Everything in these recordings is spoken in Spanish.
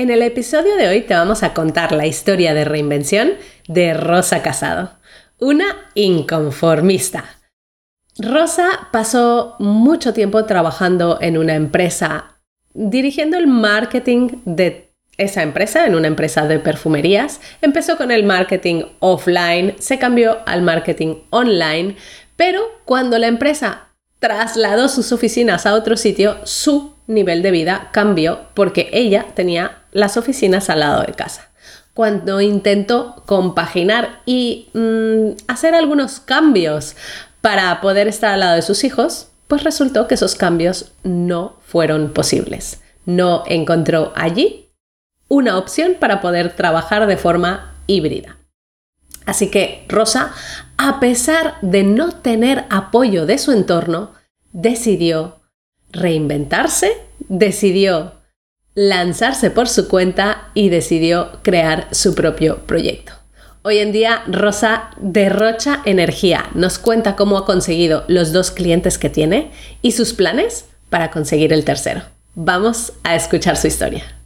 En el episodio de hoy te vamos a contar la historia de reinvención de Rosa Casado, una inconformista. Rosa pasó mucho tiempo trabajando en una empresa, dirigiendo el marketing de esa empresa, en una empresa de perfumerías. Empezó con el marketing offline, se cambió al marketing online, pero cuando la empresa trasladó sus oficinas a otro sitio, su nivel de vida cambió porque ella tenía las oficinas al lado de casa. Cuando intentó compaginar y mm, hacer algunos cambios para poder estar al lado de sus hijos, pues resultó que esos cambios no fueron posibles. No encontró allí una opción para poder trabajar de forma híbrida. Así que Rosa, a pesar de no tener apoyo de su entorno, decidió reinventarse, decidió lanzarse por su cuenta y decidió crear su propio proyecto. Hoy en día Rosa derrocha energía, nos cuenta cómo ha conseguido los dos clientes que tiene y sus planes para conseguir el tercero. Vamos a escuchar su historia.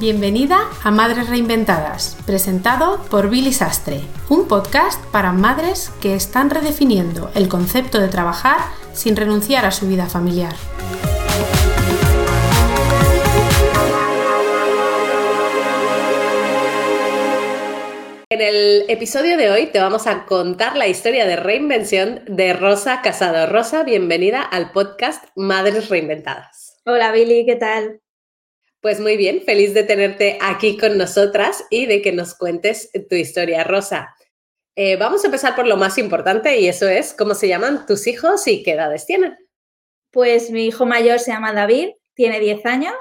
Bienvenida a Madres Reinventadas, presentado por Billy Sastre, un podcast para madres que están redefiniendo el concepto de trabajar sin renunciar a su vida familiar. En el episodio de hoy te vamos a contar la historia de reinvención de Rosa Casado. Rosa, bienvenida al podcast Madres Reinventadas. Hola Billy, ¿qué tal? Pues muy bien, feliz de tenerte aquí con nosotras y de que nos cuentes tu historia, Rosa. Eh, vamos a empezar por lo más importante y eso es cómo se llaman tus hijos y qué edades tienen. Pues mi hijo mayor se llama David, tiene 10 años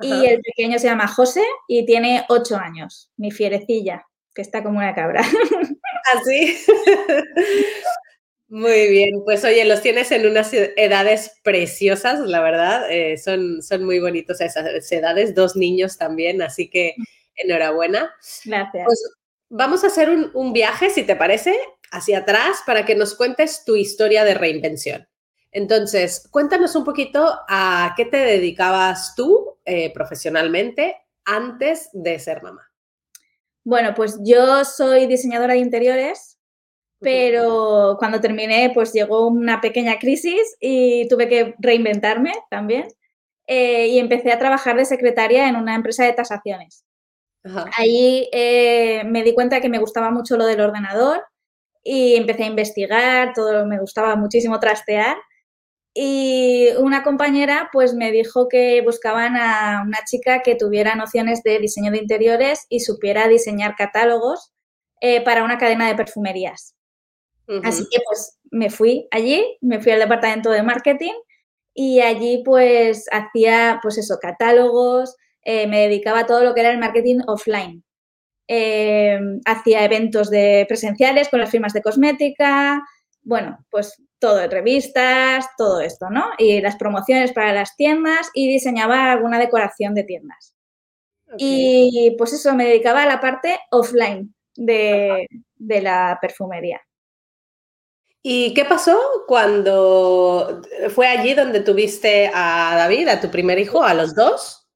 y el pequeño se llama José y tiene 8 años, mi fierecilla, que está como una cabra. Así. ¿Ah, Muy bien, pues oye, los tienes en unas edades preciosas, la verdad, eh, son, son muy bonitos esas edades, dos niños también, así que enhorabuena. Gracias. Pues vamos a hacer un, viaje, si te parece, hacia atrás para que nos cuentes tu historia de reinvención. Entonces, cuéntanos un poquito a qué te dedicabas tú eh, profesionalmente antes de ser mamá. Bueno, pues yo soy diseñadora de interiores, pero cuando terminé, pues llegó una pequeña crisis y tuve que reinventarme también. Eh, y empecé a trabajar de secretaria en una empresa de tasaciones. Ahí eh, me di cuenta que me gustaba mucho lo del ordenador y empecé a investigar, todo me gustaba muchísimo trastear. Y una compañera pues me dijo que buscaban a una chica que tuviera nociones de diseño de interiores y supiera diseñar catálogos eh, para una cadena de perfumerías. Así que pues me fui allí, me fui al departamento de marketing y allí pues hacía pues eso, catálogos, eh, me dedicaba a todo lo que era el marketing offline. Eh, hacía eventos de presenciales con las firmas de cosmética, bueno, pues todo, revistas, todo esto, ¿no? Y las promociones para las tiendas y diseñaba alguna decoración de tiendas. Y pues eso, me dedicaba a la parte offline de la perfumería. ¿Y qué pasó cuando fue allí donde tuviste a David, a tu primer hijo, a los dos?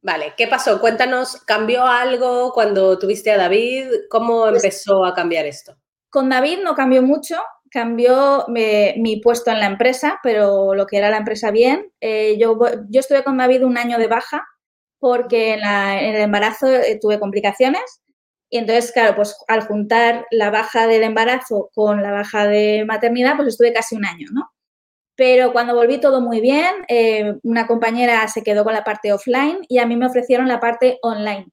Vale, ¿qué pasó? Cuéntanos, ¿cambió algo cuando tuviste a David? ¿Cómo pues empezó a cambiar esto? Con David no cambió mucho, cambió mi puesto en la empresa, pero lo que era la empresa bien. Eh, yo, yo estuve con David un año de baja porque en, en el embarazo eh, tuve complicaciones y entonces, claro, pues al juntar la baja del embarazo con la baja de maternidad, pues estuve casi un año, ¿no? Pero cuando volví todo muy bien, eh, una compañera se quedó con la parte offline y a mí me ofrecieron la parte online.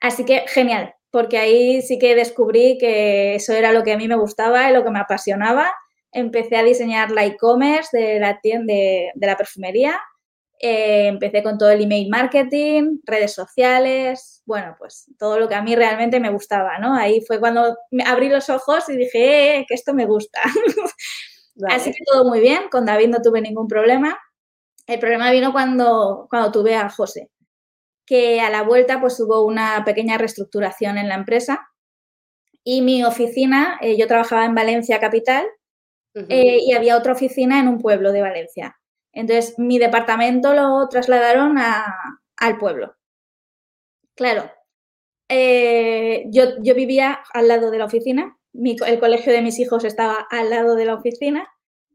Así que genial, porque ahí sí que descubrí que eso era lo que a mí me gustaba y lo que me apasionaba. Empecé a diseñar la e-commerce de la tienda de, de la perfumería eh, empecé con todo el email marketing, redes sociales, bueno, pues todo lo que a mí realmente me gustaba, ¿no? Ahí fue cuando me abrí los ojos y dije, eh, eh que esto me gusta. Así que todo muy bien, con David no tuve ningún problema. El problema vino cuando, cuando tuve a José, que a la vuelta pues hubo una pequeña reestructuración en la empresa y mi oficina, eh, yo trabajaba en Valencia Capital eh, y había otra oficina en un pueblo de Valencia. Entonces, mi departamento lo trasladaron al pueblo. Claro, eh, yo, vivía al lado de la oficina, el colegio de mis hijos estaba al lado de la oficina.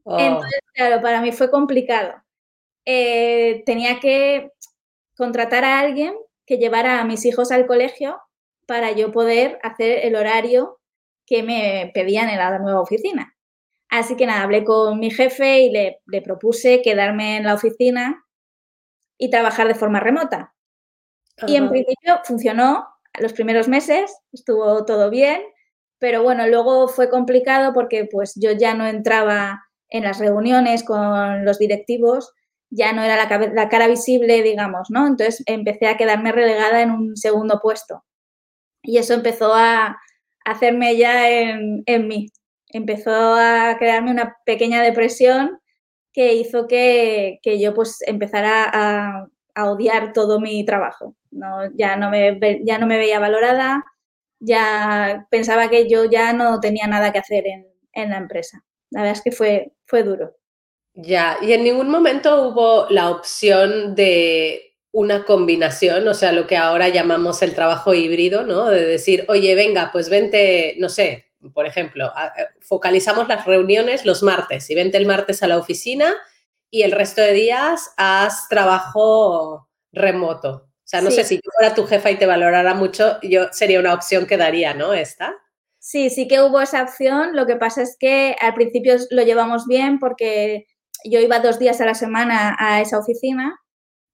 Oh. Entonces, claro, para mí fue complicado. Eh, tenía que contratar a alguien que llevara a mis hijos al colegio para yo poder hacer el horario que me pedían en la nueva oficina. Así que nada, hablé con mi jefe y le, propuse quedarme en la oficina y trabajar de forma remota. Y en principio funcionó los primeros meses, estuvo todo bien, pero bueno, luego fue complicado porque pues yo ya no entraba en las reuniones con los directivos, ya no era la, la cara visible, digamos, ¿no? Entonces empecé a quedarme relegada en un segundo puesto. Y eso empezó a hacerme ya en, en mí empezó a crearme una pequeña depresión que hizo que, yo pues empezara a, odiar todo mi trabajo. No, ya, no me, ya no me veía valorada, ya pensaba que yo ya no tenía nada que hacer en, la empresa. La verdad es que fue, fue duro. Ya, y en ningún momento hubo la opción de una combinación, o sea, lo que ahora llamamos el trabajo híbrido, ¿no? De decir, oye, venga, pues vente, no sé, por ejemplo, eh, focalizamos las reuniones los martes y vente el martes a la oficina y el resto de días haz trabajo remoto. O sea, no sé si yo fuera tu jefa y te valorara mucho, yo sería una opción que daría, ¿no? Esta. Sí, sí que hubo esa opción. Lo que pasa es que al principio lo llevamos bien porque yo iba dos días a la semana a esa oficina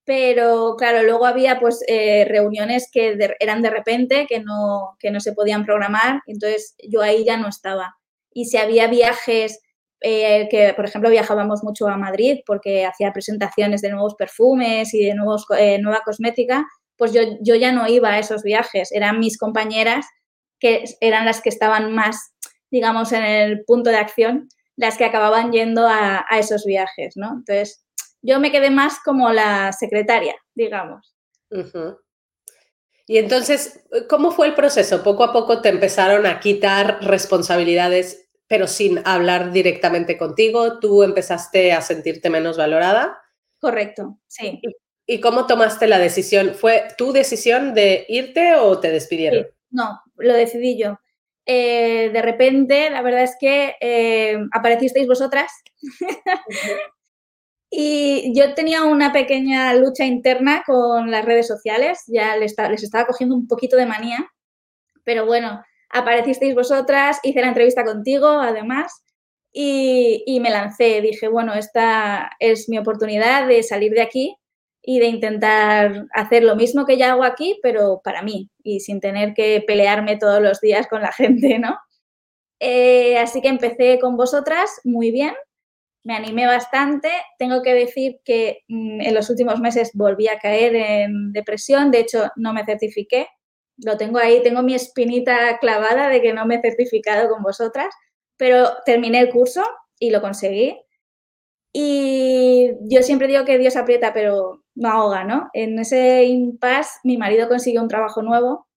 pero claro, luego había pues eh, reuniones que eran de repente, que no, que no se podían programar, entonces yo ahí ya no estaba. Y si había viajes, eh, que por ejemplo viajábamos mucho a Madrid porque hacía presentaciones de nuevos perfumes y de nuevos, eh, nueva cosmética, pues yo, yo ya no iba a esos viajes, eran mis compañeras que eran las que estaban más, digamos, en el punto de acción, las que acababan yendo a, a esos viajes, ¿no? Entonces, yo me quedé más como la secretaria, digamos. Y entonces, ¿cómo fue el proceso? Poco a poco te empezaron a quitar responsabilidades, pero sin hablar directamente contigo. ¿Tú empezaste a sentirte menos valorada? Correcto, sí. ¿Y, cómo tomaste la decisión? ¿Fue tu decisión de irte o te despidieron? No, lo decidí yo. Eh, de repente, la verdad es que eh, aparecisteis vosotras Y yo tenía una pequeña lucha interna con las redes sociales, ya les, estaba cogiendo un poquito de manía, pero bueno, aparecisteis vosotras, hice la entrevista contigo además y, me lancé, dije, bueno, esta es mi oportunidad de salir de aquí y de intentar hacer lo mismo que ya hago aquí, pero para mí y sin tener que pelearme todos los días con la gente, ¿no? Eh, así que empecé con vosotras muy bien, me animé bastante. Tengo que decir que mm, en los últimos meses volví a caer en depresión, de hecho no me certifiqué. Lo tengo ahí, tengo mi espinita clavada de que no me he certificado con vosotras, pero terminé el curso y lo conseguí. Y yo siempre digo que Dios aprieta, pero no ahoga, ¿no? En ese impasse mi marido consiguió un trabajo nuevo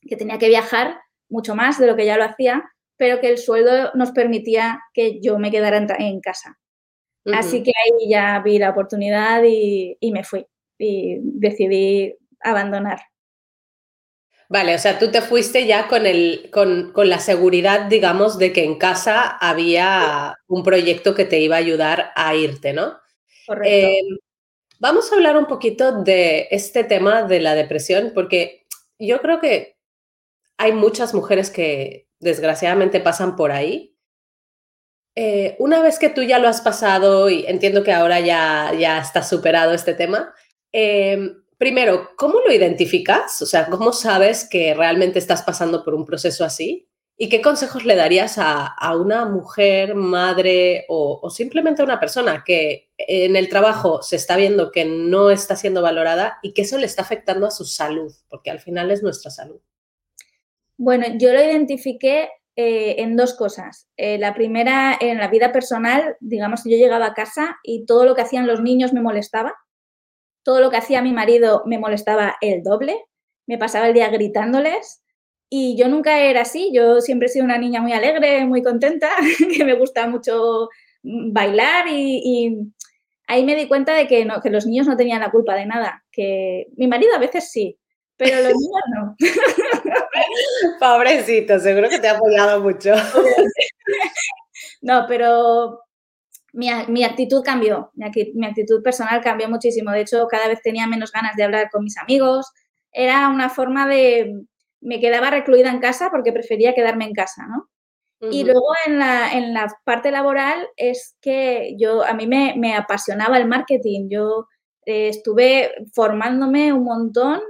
que tenía que viajar mucho más de lo que ya lo hacía, pero que el sueldo nos permitía que yo me quedara en casa. Así que ahí ya vi la oportunidad y, me fui y decidí abandonar. Vale, o sea, tú te fuiste ya con, el, con, la seguridad, digamos, de que en casa había un proyecto que te iba a ayudar a irte, ¿no? Correcto. Eh, vamos a hablar un poquito de este tema de la depresión, porque yo creo que hay muchas mujeres que desgraciadamente pasan por ahí eh, una vez que tú ya lo has pasado y entiendo que ahora ya, ya estás superado este tema, em, primero, ¿cómo lo identificas? O sea, ¿cómo sabes que realmente estás pasando por un proceso así? ¿Y qué consejos le darías a, una mujer, madre o, o, simplemente a una persona que en el trabajo se está viendo que no está siendo valorada y que eso le está afectando a su salud? Porque al final es nuestra salud. Bueno, yo lo identifiqué eh, en dos cosas. Eh, la primera, en la vida personal, digamos, yo llegaba a casa y todo lo que hacían los niños me molestaba. Todo lo que hacía mi marido me molestaba el doble. Me pasaba el día gritándoles Y yo nunca era así, yo siempre he sido una niña muy alegre, muy contenta, que me gusta mucho bailar y, ahí me di cuenta de que, no, que los niños no tenían la culpa de nada, que mi marido a veces sí, pero los niños no. Pobrecito, seguro que te ha apoyado mucho. no, pero mi, actitud cambió, mi, actitud personal cambió muchísimo. De hecho, cada vez tenía menos ganas de hablar con mis amigos. Era una forma de... Me quedaba recluida en casa porque prefería quedarme en casa, ¿no? Y luego en la, parte laboral es que yo, a mí me, apasionaba el marketing. Yo eh, estuve formándome un montón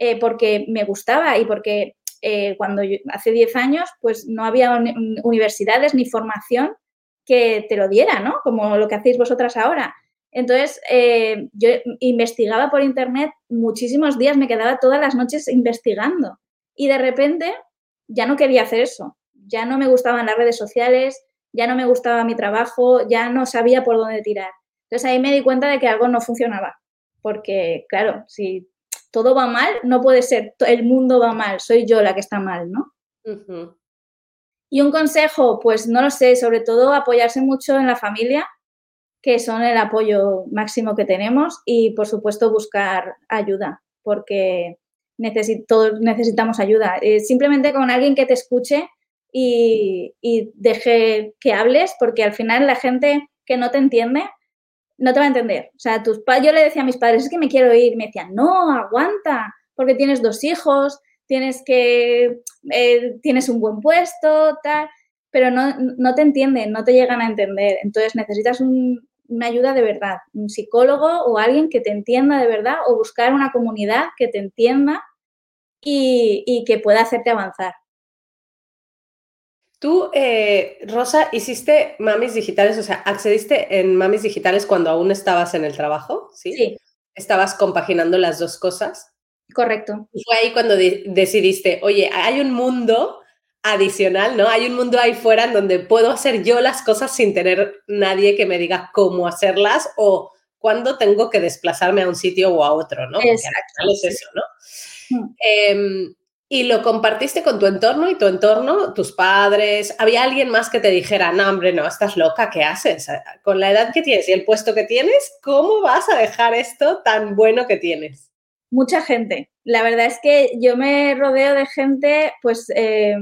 eh, porque me gustaba y porque eh, cuando hace 10 años pues no había universidades ni formación que te lo diera, ¿no? Como lo que hacéis vosotras ahora. Entonces, yo investigaba por internet muchísimos días, me quedaba todas las noches investigando y de repente ya no quería hacer eso ya no me gustaban las redes sociales, ya no me gustaba mi trabajo, ya no sabía por dónde tirar. Entonces ahí me di cuenta de que algo no funcionaba, porque claro, si todo va mal, no puede ser, el mundo va mal, soy yo la que está mal, ¿no? Y un consejo, pues no lo sé, sobre todo apoyarse mucho en la familia, que son el apoyo máximo que tenemos, y por supuesto buscar ayuda, porque todos necesitamos ayuda. Eh, simplemente con alguien que te escuche y, deje que hables, porque al final la gente que no te entiende no te va a entender. O sea, tus yo le decía a mis padres, es que me quiero ir, me decían, no, aguanta, porque tienes dos hijos, tienes que, eh, tienes un buen puesto, tal, pero no, no, te entienden, no te llegan a entender. Entonces necesitas una ayuda de verdad, un psicólogo o alguien que te entienda de verdad o buscar una comunidad que te entienda y que pueda hacerte avanzar. Tú, eh, Rosa, hiciste mamis digitales, o sea, accediste en mamis digitales cuando aún estabas en el trabajo, ¿sí? Sí. Estabas compaginando las dos cosas. Correcto. Y fue ahí cuando decidiste, oye, hay un mundo adicional, ¿no? Hay un mundo ahí fuera en donde puedo hacer yo las cosas sin tener nadie que me diga cómo hacerlas o cuándo tengo que desplazarme a un sitio o a otro, ¿no? Exacto. es eso, ¿no? Mm. Y lo compartiste con tu entorno y tu entorno, tus padres, ¿había alguien más que te dijera, no, hombre, no, estás loca, ¿qué haces? Con la edad que tienes y el puesto que tienes, ¿cómo vas a dejar esto tan bueno que tienes? Mucha gente. La verdad es que yo me rodeo de gente, pues, eh,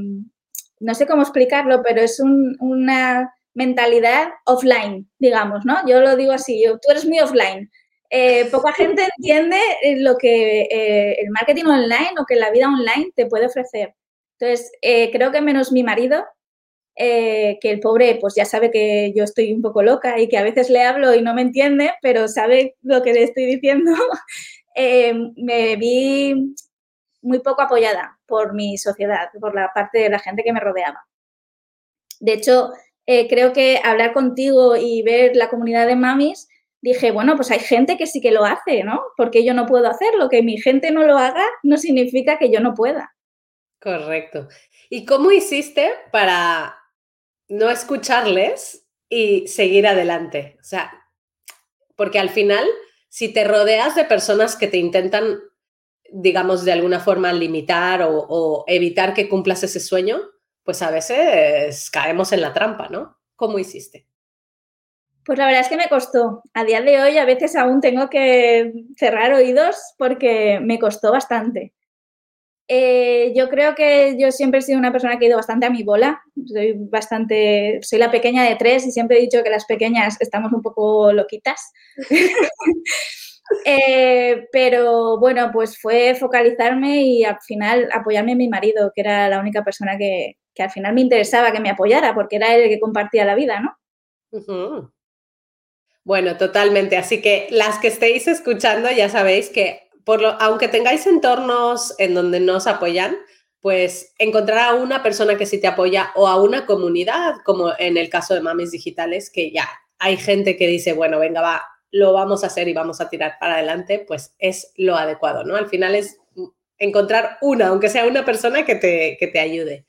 no sé cómo explicarlo, pero es una mentalidad offline, digamos, ¿no? Yo lo digo así, tú eres muy offline. Eh, poca gente entiende eh, lo que eh, el marketing online o que la vida online te puede ofrecer. Entonces, creo que menos mi marido, que el pobre pues ya sabe que yo estoy un poco loca y que a veces le hablo y no me entiende, pero sabe lo que le estoy diciendo, me vi muy poco apoyada por mi sociedad, por la parte de la gente que me rodeaba. De hecho, creo que hablar contigo y ver la comunidad de mamis dije, bueno, pues hay gente que sí que lo hace, ¿no? Porque yo no puedo hacerlo, que mi gente no lo haga no significa que yo no pueda. Correcto. ¿Y cómo hiciste para no escucharles y seguir adelante? O sea, porque al final, si te rodeas de personas que te intentan, digamos, de alguna forma limitar o, evitar que cumplas ese sueño, pues a veces caemos en la trampa, ¿no? ¿Cómo hiciste? Pues la verdad es que me costó. A día de hoy a veces aún tengo que cerrar oídos porque me costó bastante. Eh, yo creo que yo siempre he sido una persona que ha ido bastante a mi bola. Soy bastante, soy la pequeña de tres y siempre he dicho que las pequeñas estamos un poco loquitas. Eh, pero bueno, pues fue focalizarme y al final apoyarme en mi marido, que era la única persona que, que al final me interesaba que me apoyara, porque era él el que compartía la vida, ¿no? Bueno, totalmente. Así que las que estéis escuchando ya sabéis que por lo, aunque tengáis entornos en donde no os apoyan, pues encontrar a una persona que sí te apoya o a una comunidad, como en el caso de Mamis Digitales, que ya hay gente que dice, bueno, venga, va, lo vamos a hacer y vamos a tirar para adelante, pues es lo adecuado, ¿no? Al final es encontrar una, aunque sea una persona que te, que te ayude.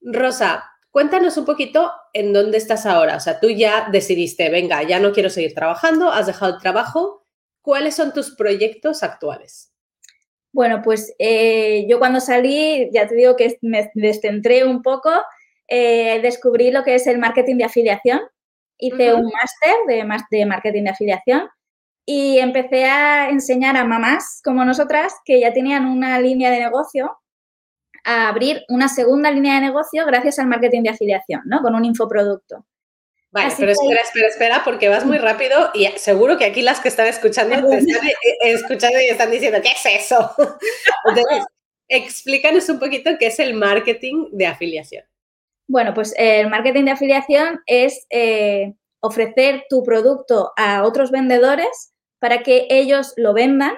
Rosa, Cuéntanos un poquito en dónde estás ahora. O sea, tú ya decidiste, venga, ya no quiero seguir trabajando, has dejado el trabajo. ¿Cuáles son tus proyectos actuales? Bueno, pues eh, yo cuando salí, ya te digo que me descentré un poco, eh, descubrí lo que es el marketing de afiliación. Hice un máster de, de marketing de afiliación y empecé a enseñar a mamás como nosotras que ya tenían una línea de negocio a abrir una segunda línea de negocio gracias al marketing de afiliación, ¿no? Con un infoproducto. Vale, pero espera, espera, espera, porque vas muy rápido y seguro que aquí las que están escuchando te están eh, eh, escuchando y están diciendo, ¿qué es eso? Entonces, explícanos un poquito qué es el marketing de afiliación. Bueno, pues el marketing de afiliación es eh, ofrecer tu producto a otros vendedores para que ellos lo vendan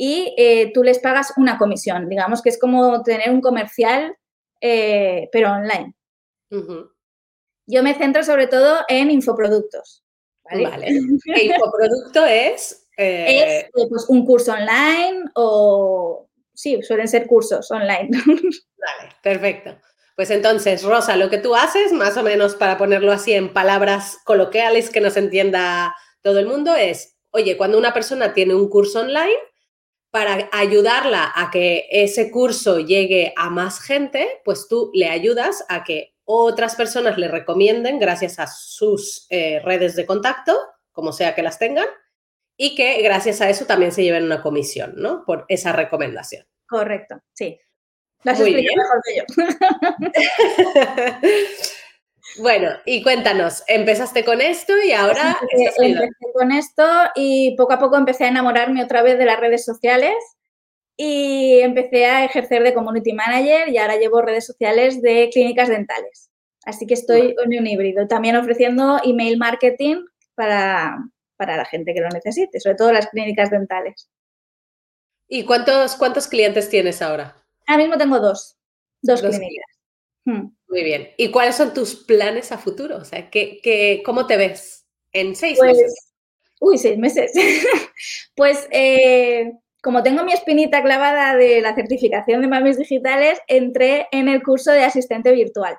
y eh, tú les pagas una comisión. Digamos que es como tener un comercial, eh, pero online. Yo me centro sobre todo en infoproductos. Vale. infoproducto es? Es pues, un curso online o... Sí, suelen ser cursos online. Vale, perfecto. Pues entonces, Rosa, lo que tú haces, más o menos para ponerlo así en palabras coloquiales que nos entienda todo el mundo, es, oye, cuando una persona tiene un curso online, para ayudarla a que ese curso llegue a más gente, pues tú le ayudas a que otras personas le recomienden gracias a sus eh, redes de contacto, como sea que las tengan, y que gracias a eso también se lleven una comisión, ¿no? Por esa recomendación. Correcto, sí. Las Muy mejor que yo. bueno, y cuéntanos, empezaste con esto y ahora... empecé con esto y poco a poco empecé a enamorarme otra vez de las redes sociales y empecé a ejercer de community manager y ahora llevo redes sociales de clínicas dentales. Así que estoy en un híbrido, también ofreciendo email marketing para, para la gente que lo necesite, sobre todo las clínicas dentales. ¿Y cuántos, cuántos clientes tienes ahora? Ahora mismo tengo dos, dos, clínicas. Hmm. Muy bien. ¿Y cuáles son tus planes a futuro? O sea, ¿qué, cómo te ves en seis pues, meses? Uy, seis meses. pues eh, como tengo mi espinita clavada de la certificación de mamis digitales, entré en el curso de asistente virtual.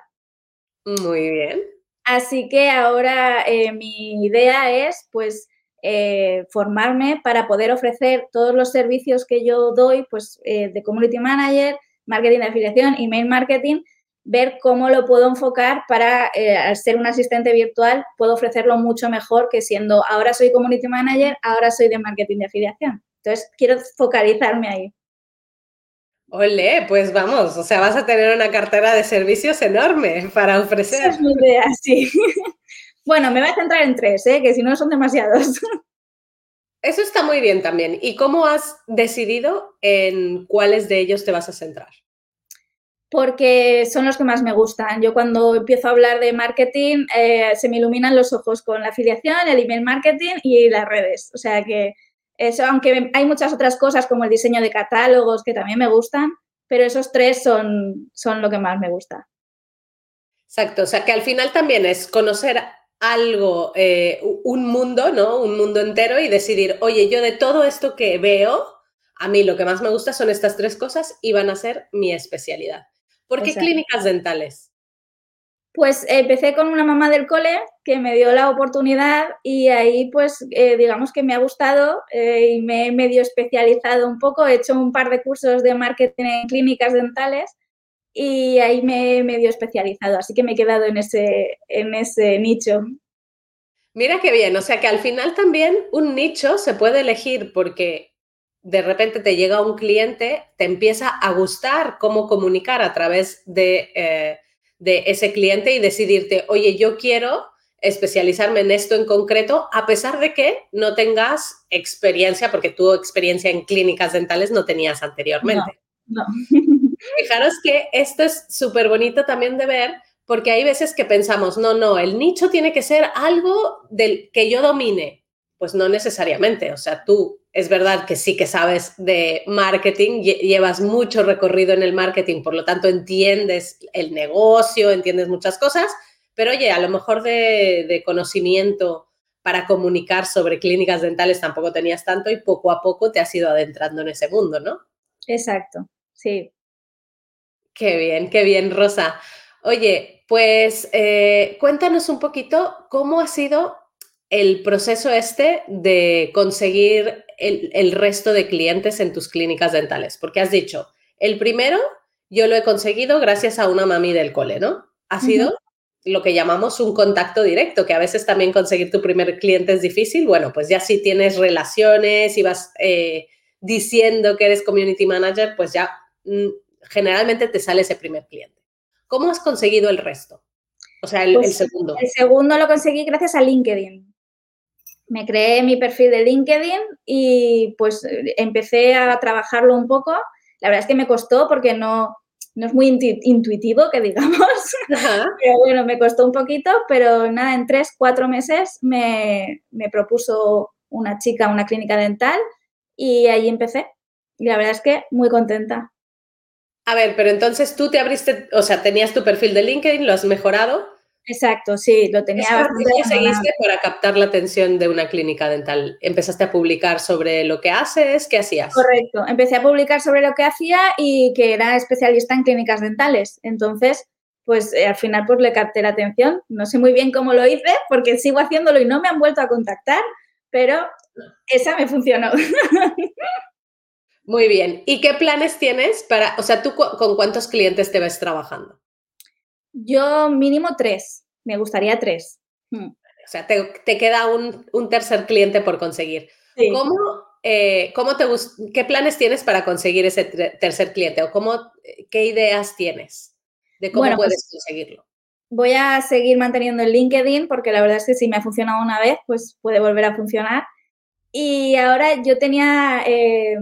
Muy bien. Así que ahora eh, mi idea es, pues, eh, formarme para poder ofrecer todos los servicios que yo doy, pues eh, de community manager, marketing de afiliación, email marketing, ver cómo lo puedo enfocar para, eh, al ser un asistente virtual, puedo ofrecerlo mucho mejor que siendo ahora soy community manager, ahora soy de marketing de afiliación. Entonces, quiero focalizarme ahí. Ole, pues vamos, o sea, vas a tener una cartera de servicios enorme para ofrecer. Esa es mi idea, sí. Bueno, me voy a centrar en tres, ¿eh? que si no son demasiados. Eso está muy bien también. ¿Y cómo has decidido en cuáles de ellos te vas a centrar? Porque son los que más me gustan. Yo cuando empiezo a hablar de marketing eh, se me iluminan los ojos con la afiliación, el email marketing y las redes. O sea que eso, aunque hay muchas otras cosas como el diseño de catálogos que también me gustan, pero esos tres son, son lo que más me gusta. Exacto, o sea que al final también es conocer algo, eh, un mundo, ¿no? Un mundo entero y decidir, oye, yo de todo esto que veo, a mí lo que más me gusta son estas tres cosas y van a ser mi especialidad. ¿Por qué clínicas dentales? Pues empecé con una mamá del cole que me dio la oportunidad y ahí pues eh, digamos que me ha gustado eh, y me he medio especializado un poco, he hecho un par de cursos de marketing en clínicas dentales y ahí me he medio especializado, así que me he quedado en ese, en ese nicho. Mira qué bien, o sea que al final también un nicho se puede elegir porque de repente te llega un cliente, te empieza a gustar cómo comunicar a través de, eh, de ese cliente y decidirte, oye, yo quiero especializarme en esto en concreto, a pesar de que no tengas experiencia, porque tu experiencia en clínicas dentales no tenías anteriormente. no. Fijaros que esto es súper bonito también de ver, porque hay veces que pensamos, no, no, el nicho tiene que ser algo del que yo domine. Pues no necesariamente, o sea, tú es verdad que sí que sabes de marketing, llevas mucho recorrido en el marketing, por lo tanto entiendes el negocio, entiendes muchas cosas, pero oye, a lo mejor de, de conocimiento para comunicar sobre clínicas dentales tampoco tenías tanto y poco a poco te has ido adentrando en ese mundo, ¿no? Exacto, sí. Qué bien, qué bien, Rosa. Oye, pues eh, cuéntanos un poquito cómo ha sido el proceso este de conseguir el, resto de clientes en tus clínicas dentales? Porque has dicho, el primero yo lo he conseguido gracias a una mami del cole, ¿no? Ha sido lo que llamamos un contacto directo, que a veces también conseguir tu primer cliente es difícil. Bueno, pues ya si tienes relaciones y vas eh, diciendo que eres community manager, pues ya mm, generalmente te sale ese primer cliente. ¿Cómo has conseguido el resto? O sea, el, pues segundo. El segundo lo conseguí gracias a LinkedIn. Me creé mi perfil de LinkedIn y pues empecé a trabajarlo un poco. La verdad es que me costó porque no, no es muy intuitivo, que digamos. Pero bueno, me costó un poquito, pero nada, en tres, cuatro meses me, me propuso una chica una clínica dental y ahí empecé. Y la verdad es que muy contenta. A ver, pero entonces tú te abriste, o sea, tenías tu perfil de LinkedIn, lo has mejorado. Exacto, sí, lo tenía ¿Qué seguiste para captar la atención de una clínica dental? ¿Empezaste a publicar sobre lo que haces? ¿Qué hacías? Correcto, empecé a publicar sobre lo que hacía y que era especialista en clínicas dentales. Entonces, pues eh, al final pues le capté la atención. No sé muy bien cómo lo hice porque sigo haciéndolo y no me han vuelto a contactar, pero esa me funcionó. Muy bien. ¿Y qué planes tienes para, o sea, tú con cuántos clientes te ves trabajando? Yo mínimo tres, me gustaría tres. Hmm. O sea, te, queda un, tercer cliente por conseguir. ¿Cómo, eh, cómo te, ¿Qué planes tienes para conseguir ese tercer cliente? ¿O cómo, qué ideas tienes de cómo pues puedes conseguirlo? Voy a seguir manteniendo el LinkedIn porque la verdad es que si me ha funcionado una vez, pues puede volver a funcionar. Y ahora yo tenía eh,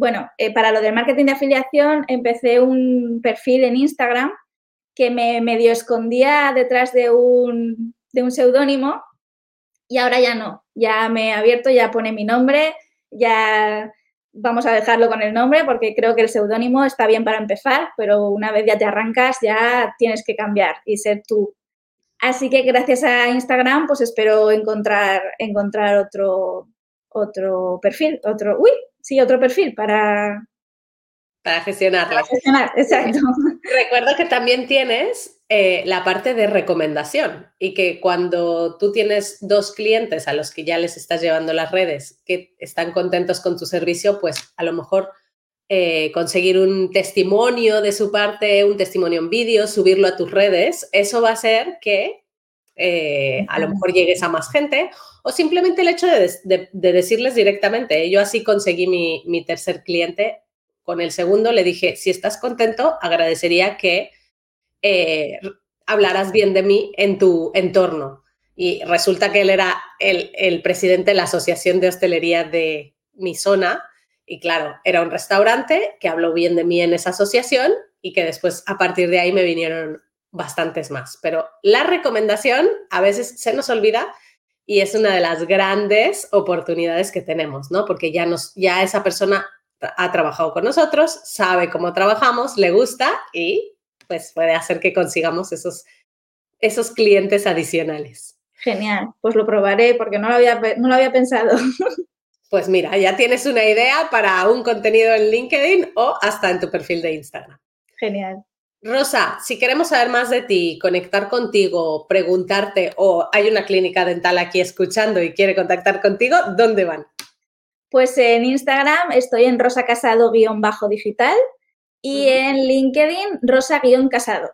bueno, eh, para lo del marketing de afiliación empecé un perfil en Instagram que me medio escondía detrás de un, de un seudónimo y ahora ya no, ya me he abierto, ya pone mi nombre, ya vamos a dejarlo con el nombre porque creo que el seudónimo está bien para empezar, pero una vez ya te arrancas ya tienes que cambiar y ser tú. Así que gracias a Instagram pues espero encontrar, encontrar otro, otro perfil, otro, uy, sí, otro perfil para... Para gestionarla. Para gestionar, exacto. Recuerdo que también tienes eh, la parte de recomendación y que cuando tú tienes dos clientes a los que ya les estás llevando las redes que están contentos con tu servicio, pues a lo mejor eh, conseguir un testimonio de su parte, un testimonio en vídeo, subirlo a tus redes, eso va a hacer que eh, a lo mejor llegues a más gente o simplemente el hecho de, decirles directamente, yo así conseguí mi, tercer cliente, con el segundo le dije, si estás contento, agradecería que eh, hablaras bien de mí en tu entorno. Y resulta que él era el, el presidente de la Asociación de Hostelería de mi zona. Y claro, era un restaurante que habló bien de mí en esa asociación y que después a partir de ahí me vinieron bastantes más. Pero la recomendación a veces se nos olvida y es una de las grandes oportunidades que tenemos, ¿no? Porque ya, nos, ya esa persona ha trabajado con nosotros, sabe cómo trabajamos, le gusta y pues puede hacer que consigamos esos, esos clientes adicionales. Genial, pues lo probaré porque no lo había, no lo había pensado. Pues mira, ya tienes una idea para un contenido en LinkedIn o hasta en tu perfil de Instagram. Genial. Rosa, si queremos saber más de ti, conectar contigo, preguntarte o hay una clínica dental aquí escuchando y quiere contactar contigo, ¿dónde van? Pues en Instagram estoy en rosa casado-digital y en LinkedIn rosa-casado.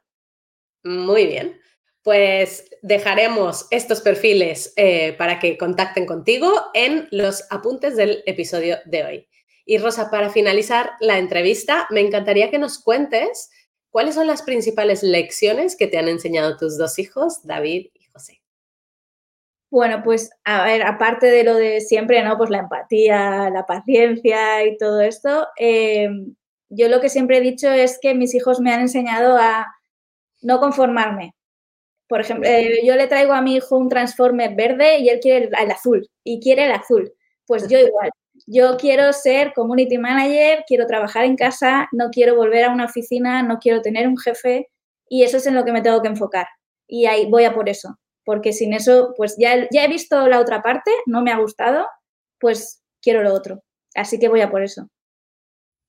Muy bien. Pues dejaremos estos perfiles eh, para que contacten contigo en los apuntes del episodio de hoy. Y Rosa, para finalizar la entrevista, me encantaría que nos cuentes ¿Cuáles son las principales lecciones que te han enseñado tus dos hijos, David? Bueno, pues a ver, aparte de lo de siempre, ¿no? Pues la empatía, la paciencia y todo esto, em, yo lo que siempre he dicho es que mis hijos me han enseñado a no conformarme. Por ejemplo, eh, yo le traigo a mi hijo un Transformer verde y él quiere el azul y quiere el azul. Pues yo igual yo quiero ser community manager, quiero trabajar en casa, no quiero volver a una oficina, no quiero tener un jefe y eso es en lo que me tengo que enfocar. Y ahí voy a por eso, porque sin eso, pues ya, ya he visto la otra parte, no me ha gustado, pues quiero lo otro. Así que voy a por eso.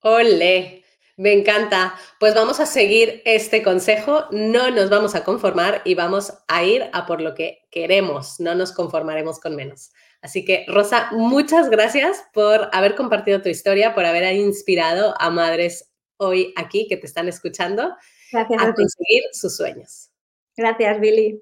Ole, Me encanta. Pues vamos a seguir este consejo, no nos vamos a conformar y vamos a ir a por lo que queremos, no nos conformaremos con menos. Así que, Rosa, muchas gracias por haber compartido tu historia, por haber inspirado a madres hoy aquí que te están escuchando Gracias a conseguir sus sueños. Gracias, Billy.